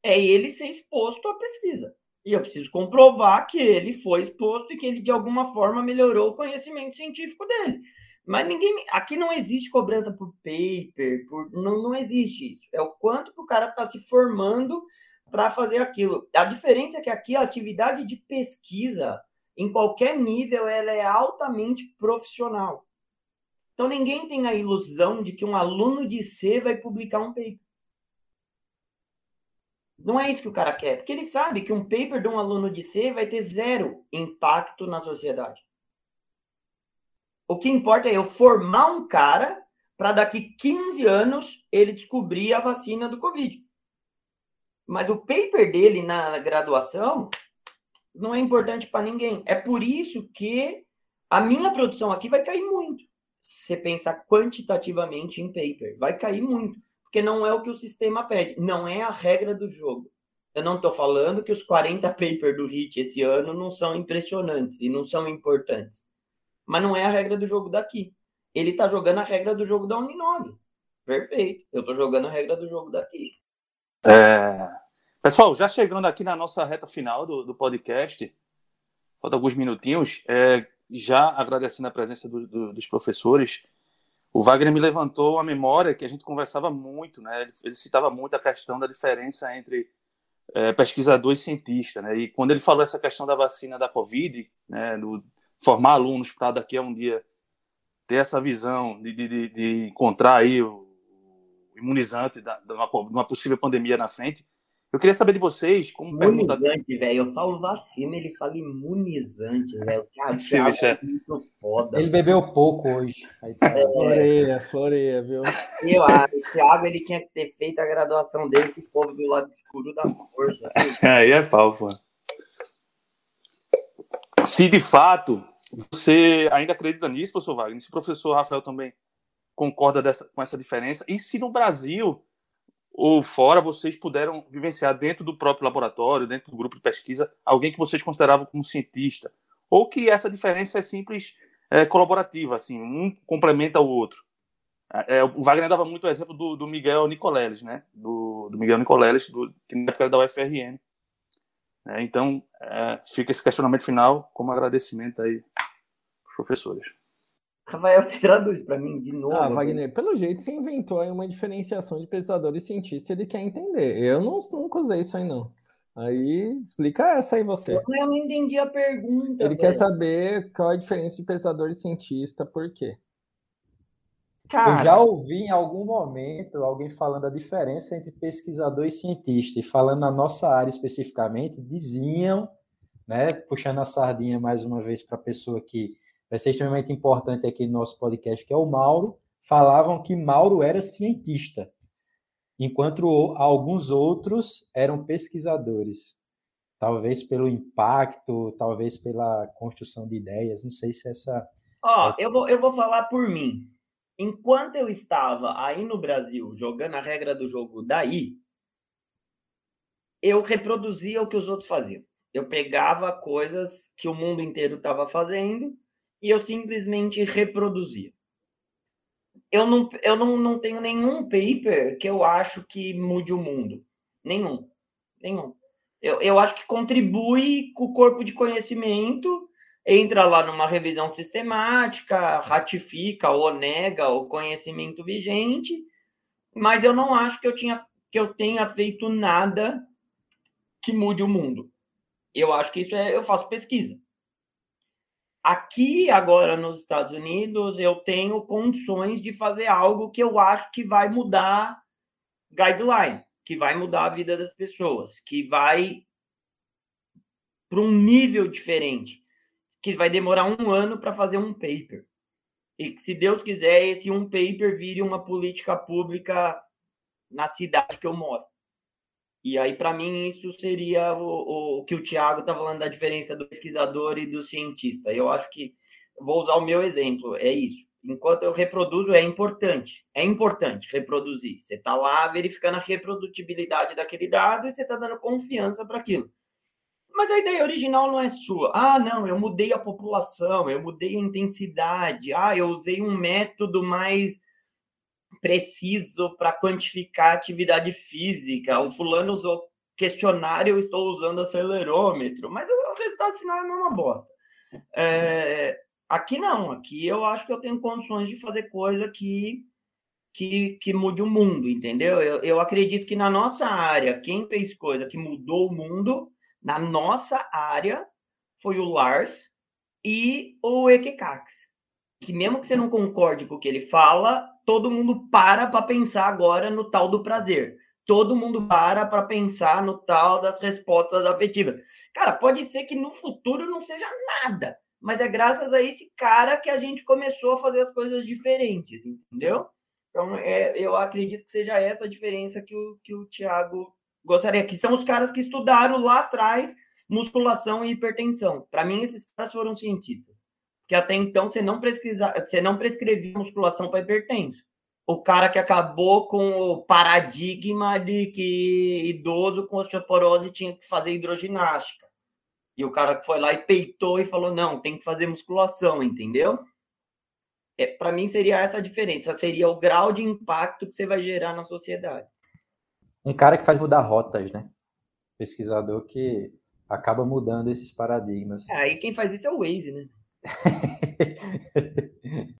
É ele ser exposto à pesquisa. E eu preciso comprovar que ele foi exposto e que ele, de alguma forma, melhorou o conhecimento científico dele. Mas ninguém. Aqui não existe cobrança por paper, por, não, não existe isso. É o quanto que o cara está se formando para fazer aquilo. A diferença é que aqui a atividade de pesquisa, em qualquer nível, ela é altamente profissional. Então ninguém tem a ilusão de que um aluno de C vai publicar um paper. Não é isso que o cara quer, porque ele sabe que um paper de um aluno de C vai ter zero impacto na sociedade. O que importa é eu formar um cara para daqui 15 anos ele descobrir a vacina do Covid. Mas o paper dele na graduação não é importante para ninguém. É por isso que a minha produção aqui vai cair muito. Se você pensar quantitativamente em paper, vai cair muito, porque não é o que o sistema pede, não é a regra do jogo. Eu não estou falando que os 40 papers do HIT esse ano não são impressionantes e não são importantes mas não é a regra do jogo daqui. Ele tá jogando a regra do jogo da Uninove. Perfeito. Eu tô jogando a regra do jogo daqui. É... Pessoal, já chegando aqui na nossa reta final do, do podcast, falta alguns minutinhos, é, já agradecendo a presença do, do, dos professores, o Wagner me levantou a memória que a gente conversava muito, né? Ele, ele citava muito a questão da diferença entre é, pesquisador e cientista, né? E quando ele falou essa questão da vacina da Covid, né, do, formar alunos para daqui a um dia ter essa visão de, de, de encontrar aí o imunizante da, de, uma, de uma possível pandemia na frente. Eu queria saber de vocês como imunizante, pergunta... velho. Eu falo vacina, ele fala imunizante, velho. Cara, Sim, é muito foda. Ele bebeu pouco hoje. Aí tá... é... Floreia, floreia, viu? Eu acho. O Thiago ele tinha que ter feito a graduação dele com o povo do lado escuro da força. Aí é pau, pô se de fato você ainda acredita nisso, professor Wagner, se o professor Rafael também concorda dessa, com essa diferença, e se no Brasil ou fora vocês puderam vivenciar dentro do próprio laboratório, dentro do grupo de pesquisa, alguém que vocês consideravam como cientista, ou que essa diferença é simples é, colaborativa, assim, um complementa o outro. É, é o Wagner dava muito o exemplo do, do Miguel Nicoleles, né? Do, do Miguel Nicoleles, do, que na época era da UFRN. É, então, é, fica esse questionamento final como agradecimento aí professores. Rafael, você traduz para mim de novo. Ah, Wagner, pelo jeito você inventou aí uma diferenciação de pesquisador e cientista, ele quer entender. Eu não, nunca usei isso aí, não. Aí, explica essa aí você. Eu não entendi a pergunta. Ele velho. quer saber qual é a diferença de pesquisador e cientista, por quê? Cara, eu já ouvi em algum momento alguém falando a diferença entre pesquisador e cientista, e falando na nossa área especificamente, diziam, né, puxando a sardinha mais uma vez para a pessoa que vai ser extremamente importante aqui no nosso podcast, que é o Mauro, falavam que Mauro era cientista, enquanto alguns outros eram pesquisadores. Talvez pelo impacto, talvez pela construção de ideias, não sei se essa. Ó, oh, eu, vou, eu vou falar por mim enquanto eu estava aí no Brasil jogando a regra do jogo daí, eu reproduzia o que os outros faziam. Eu pegava coisas que o mundo inteiro estava fazendo e eu simplesmente reproduzia. Eu não, eu não, não tenho nenhum paper que eu acho que mude o mundo. Nenhum. Nenhum. Eu, eu acho que contribui com o corpo de conhecimento entra lá numa revisão sistemática, ratifica ou nega o conhecimento vigente, mas eu não acho que eu, tinha, que eu tenha feito nada que mude o mundo. Eu acho que isso é, eu faço pesquisa. Aqui, agora nos Estados Unidos, eu tenho condições de fazer algo que eu acho que vai mudar guideline, que vai mudar a vida das pessoas, que vai para um nível diferente que vai demorar um ano para fazer um paper. E que, se Deus quiser, esse um paper vire uma política pública na cidade que eu moro. E aí, para mim, isso seria o, o, que o Tiago está falando da diferença do pesquisador e do cientista. Eu acho que, vou usar o meu exemplo, é isso. Enquanto eu reproduzo, é importante. É importante reproduzir. Você está lá verificando a reprodutibilidade daquele dado e você está dando confiança para aquilo. Mas a ideia original não é sua. Ah, não, eu mudei a população, eu mudei a intensidade. Ah, eu usei um método mais preciso para quantificar atividade física. O fulano usou questionário, eu estou usando acelerômetro. Mas o resultado final é a mesma bosta. É, aqui não, aqui eu acho que eu tenho condições de fazer coisa que, que, que mude o mundo, entendeu? Eu, eu acredito que na nossa área, quem fez coisa que mudou o mundo, na nossa área, foi o Lars e o Ekekax. Que mesmo que você não concorde com o que ele fala, todo mundo para para pensar agora no tal do prazer. Todo mundo para para pensar no tal das respostas afetivas. Cara, pode ser que no futuro não seja nada, mas é graças a esse cara que a gente começou a fazer as coisas diferentes, entendeu? Então, é, eu acredito que seja essa a diferença que o, que o Thiago gostaria, que são os caras que estudaram lá atrás musculação e hipertensão. Para mim, esses caras foram cientistas que até então você não, você não prescrevia musculação para hipertenso. O cara que acabou com o paradigma de que idoso com osteoporose tinha que fazer hidroginástica. E o cara que foi lá e peitou e falou: não, tem que fazer musculação, entendeu? É, para mim seria essa a diferença, seria o grau de impacto que você vai gerar na sociedade. Um cara que faz mudar rotas, né? Pesquisador que acaba mudando esses paradigmas. É, aí quem faz isso é o Waze, né?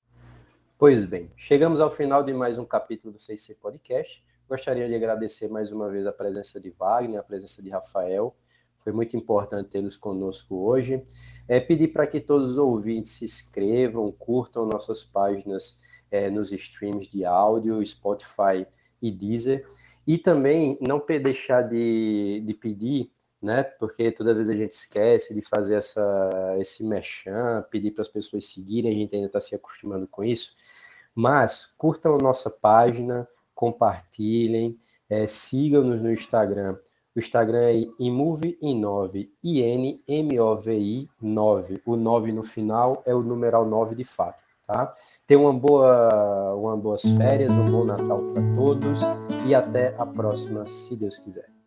pois bem, chegamos ao final de mais um capítulo do CC Podcast. Gostaria de agradecer mais uma vez a presença de Wagner, a presença de Rafael. Foi muito importante tê-los conosco hoje. É, pedir para que todos os ouvintes se inscrevam, curtam nossas páginas é, nos streams de áudio, Spotify e Deezer. E também não deixar de, de pedir né? Porque toda vez a gente esquece de fazer essa, esse mechan, pedir para as pessoas seguirem, a gente ainda está se acostumando com isso. Mas curtam a nossa página, compartilhem, é, sigam-nos no Instagram. O Instagram é imove9, I-N-M-O-V-I 9. O 9 no final é o numeral 9 de fato, tá? Tenham uma boa, uma boas férias, um bom Natal para todos e até a próxima, se Deus quiser.